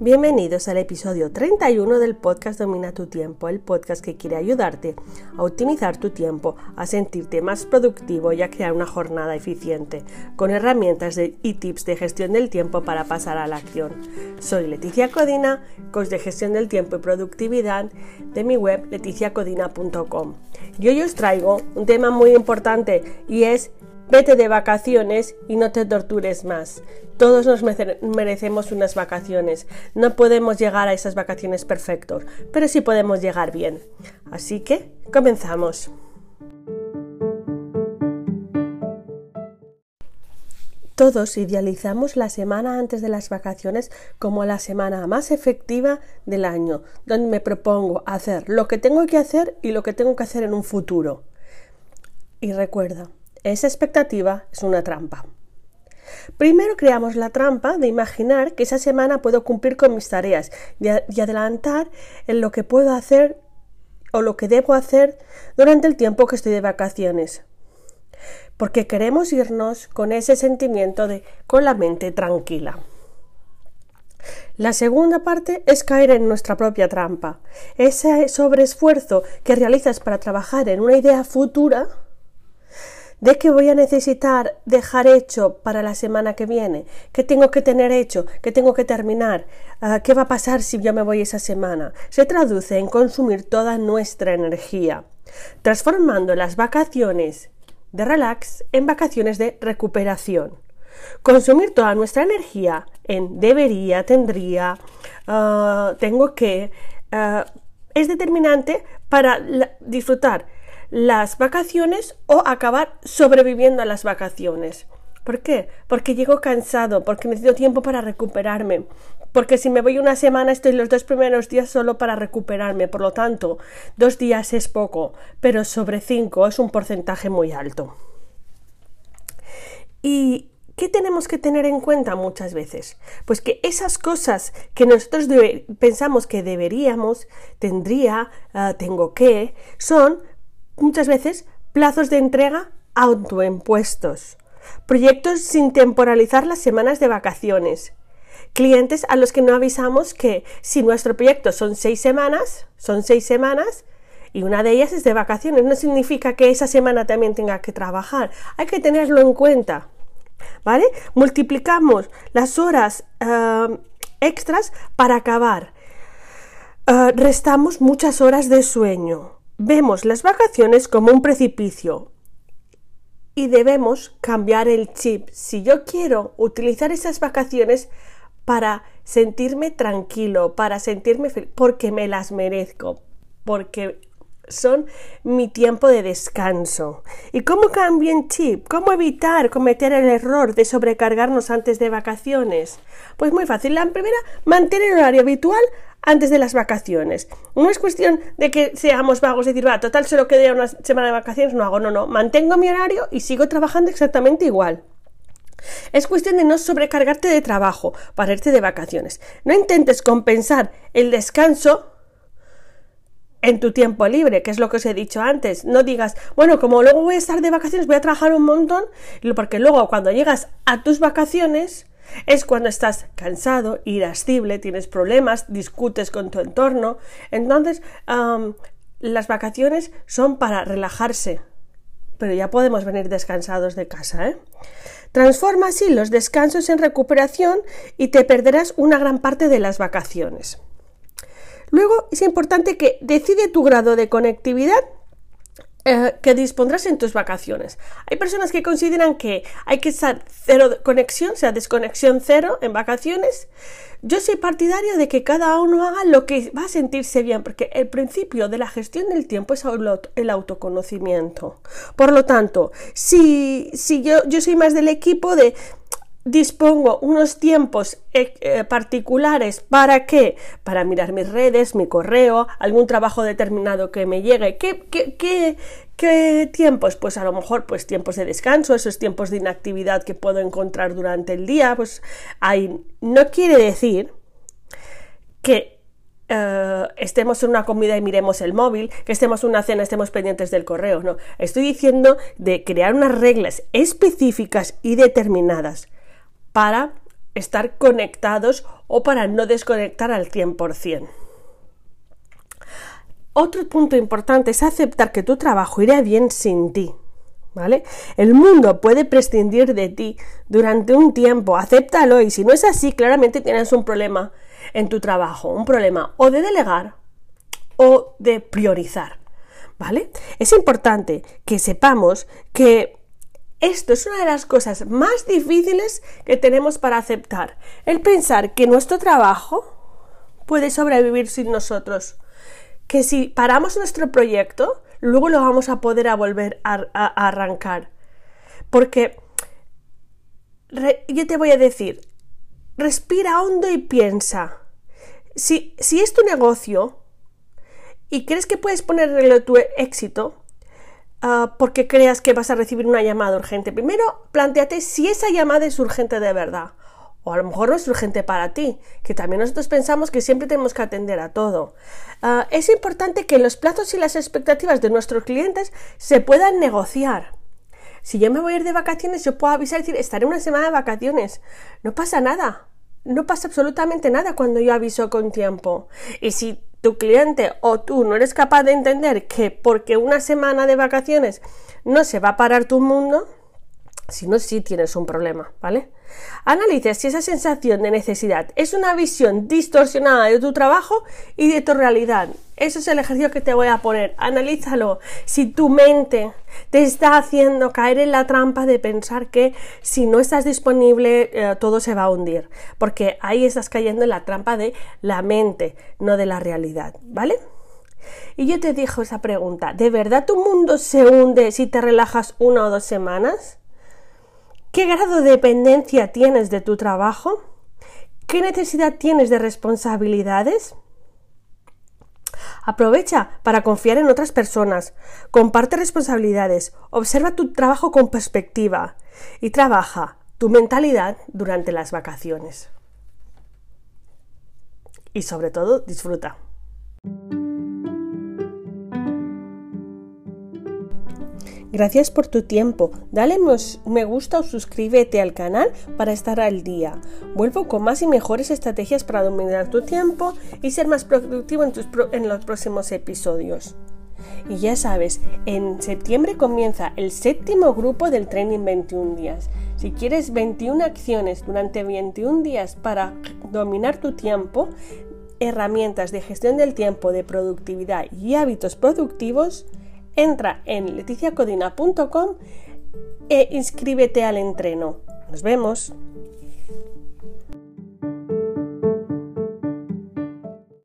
Bienvenidos al episodio 31 del podcast Domina tu tiempo, el podcast que quiere ayudarte a optimizar tu tiempo, a sentirte más productivo y a crear una jornada eficiente, con herramientas y tips de gestión del tiempo para pasar a la acción. Soy Leticia Codina, coach de gestión del tiempo y productividad de mi web leticiacodina.com. Y hoy os traigo un tema muy importante y es Vete de vacaciones y no te tortures más. Todos nos merecemos unas vacaciones. No podemos llegar a esas vacaciones perfectos, pero sí podemos llegar bien. Así que, comenzamos. Todos idealizamos la semana antes de las vacaciones como la semana más efectiva del año, donde me propongo hacer lo que tengo que hacer y lo que tengo que hacer en un futuro. Y recuerda, esa expectativa es una trampa. Primero creamos la trampa de imaginar que esa semana puedo cumplir con mis tareas y, adelantar en lo que puedo hacer o lo que debo hacer durante el tiempo que estoy de vacaciones. Porque queremos irnos con ese sentimiento de con la mente tranquila. La segunda parte es caer en nuestra propia trampa. Ese sobreesfuerzo que realizas para trabajar en una idea futura de qué voy a necesitar dejar hecho para la semana que viene, qué tengo que tener hecho, qué tengo que terminar, ah, qué va a pasar si yo me voy esa semana, se traduce en consumir toda nuestra energía, transformando las vacaciones de relax en vacaciones de recuperación. Consumir toda nuestra energía en debería, tendría, ah, tengo que, ah, es determinante para disfrutar las vacaciones o acabar sobreviviendo a las vacaciones. ¿Por qué? Porque llego cansado, porque necesito tiempo para recuperarme, porque si me voy una semana estoy los dos primeros días solo para recuperarme, por lo tanto, dos días es poco, pero sobre cinco es un porcentaje muy alto. ¿Y qué tenemos que tener en cuenta muchas veces? Pues que esas cosas que nosotros pensamos que deberíamos, tendría, ah, tengo que, son muchas veces plazos de entrega autoimpuestos, proyectos sin temporalizar las semanas de vacaciones, clientes a los que no avisamos que si nuestro proyecto son seis semanas, son seis semanas, y una de ellas es de vacaciones, no significa que esa semana también tenga que trabajar, hay que tenerlo en cuenta. ¿Vale? Multiplicamos las horas eh, extras para acabar. Eh, restamos muchas horas de sueño. Vemos las vacaciones como un precipicio y debemos cambiar el chip. Si yo quiero utilizar esas vacaciones para sentirme tranquilo, para sentirme feliz, porque me las merezco, porque son mi tiempo de descanso. ¿Y cómo cambio el chip? ¿Cómo evitar cometer el error de sobrecargarnos antes de vacaciones? Pues muy fácil. La primera, mantener el horario habitual antes de las vacaciones. No es cuestión de que seamos vagos y decir, va, total, solo quede una semana de vacaciones, no hago, no, no. Mantengo mi horario y sigo trabajando exactamente igual. Es cuestión de no sobrecargarte de trabajo para irte de vacaciones. No intentes compensar el descanso en tu tiempo libre, que es lo que os he dicho antes. No digas, bueno, como luego voy a estar de vacaciones, voy a trabajar un montón, porque luego cuando llegas a tus vacaciones es cuando estás cansado, irascible, tienes problemas, discutes con tu entorno. Entonces, las vacaciones son para relajarse, pero ya podemos venir descansados de casa. ¿eh? Transforma así los descansos en recuperación y te perderás una gran parte de las vacaciones. Luego es importante que decide tu grado de conectividad eh, que dispondrás en tus vacaciones. Hay personas que consideran que hay que estar cero conexión, o sea, desconexión cero en vacaciones. Yo soy partidario de que cada uno haga lo que va a sentirse bien, porque el principio de la gestión del tiempo es el autoconocimiento. Por lo tanto, si, si yo, yo soy más del equipo de dispongo unos tiempos eh, eh, particulares para qué? Para mirar mis redes, mi correo, algún trabajo determinado que me llegue. ¿Qué, qué, qué, qué tiempos? Pues a lo mejor pues tiempos de descanso, esos tiempos de inactividad que puedo encontrar durante el día, pues hay, no quiere decir que eh, estemos en una comida y miremos el móvil, que estemos en una cena, estemos pendientes del correo. No, estoy diciendo de crear unas reglas específicas y determinadas para estar conectados o para no desconectar al 100%. Otro punto importante es aceptar que tu trabajo irá bien sin ti. ¿Vale? El mundo puede prescindir de ti durante un tiempo, acéptalo y si no es así, claramente tienes un problema en tu trabajo, un problema o de delegar o de priorizar, ¿vale? Es importante que sepamos que esto es una de las cosas más difíciles que tenemos para aceptar, el pensar que nuestro trabajo puede sobrevivir sin nosotros, que si paramos nuestro proyecto, luego lo vamos a poder a volver a, arrancar. Porque yo te voy a decir, respira hondo y piensa. Si, si es tu negocio y crees que puedes ponerle tu éxito, ah, porque creas que vas a recibir una llamada urgente, primero planteate si esa llamada es urgente de verdad o a lo mejor no es urgente para ti, que también nosotros pensamos que siempre tenemos que atender a todo. Ah, es importante que los plazos y las expectativas de nuestros clientes se puedan negociar. Si yo me voy a ir de vacaciones, yo puedo avisar y decir, estaré una semana de vacaciones. No pasa nada. No pasa absolutamente nada cuando yo aviso con tiempo. Y si tu cliente o tú no eres capaz de entender que porque una semana de vacaciones no se va a parar tu mundo, si no, sí tienes un problema, ¿vale? Analiza si esa sensación de necesidad es una visión distorsionada de tu trabajo y de tu realidad. Eso es el ejercicio que te voy a poner. Analízalo. Si tu mente te está haciendo caer en la trampa de pensar que si no estás disponible eh, todo se va a hundir. Porque ahí estás cayendo en la trampa de la mente, no de la realidad, ¿vale? Y yo te dejo esa pregunta. ¿De verdad tu mundo se hunde si te relajas una o dos semanas? ¿Qué grado de dependencia tienes de tu trabajo? ¿Qué necesidad tienes de responsabilidades? Aprovecha para confiar en otras personas, comparte responsabilidades, observa tu trabajo con perspectiva y trabaja tu mentalidad durante las vacaciones. Y sobre todo, disfruta. Gracias por tu tiempo. Dale me gusta o suscríbete al canal para estar al día. Vuelvo con más y mejores estrategias para dominar tu tiempo y ser más productivo en, en los próximos episodios. Y ya sabes, en septiembre comienza el séptimo grupo del Training 21 días. Si quieres 21 acciones durante 21 días para dominar tu tiempo, herramientas de gestión del tiempo, de productividad y hábitos productivos, entra en leticiacodina.com e inscríbete al entreno. Nos vemos.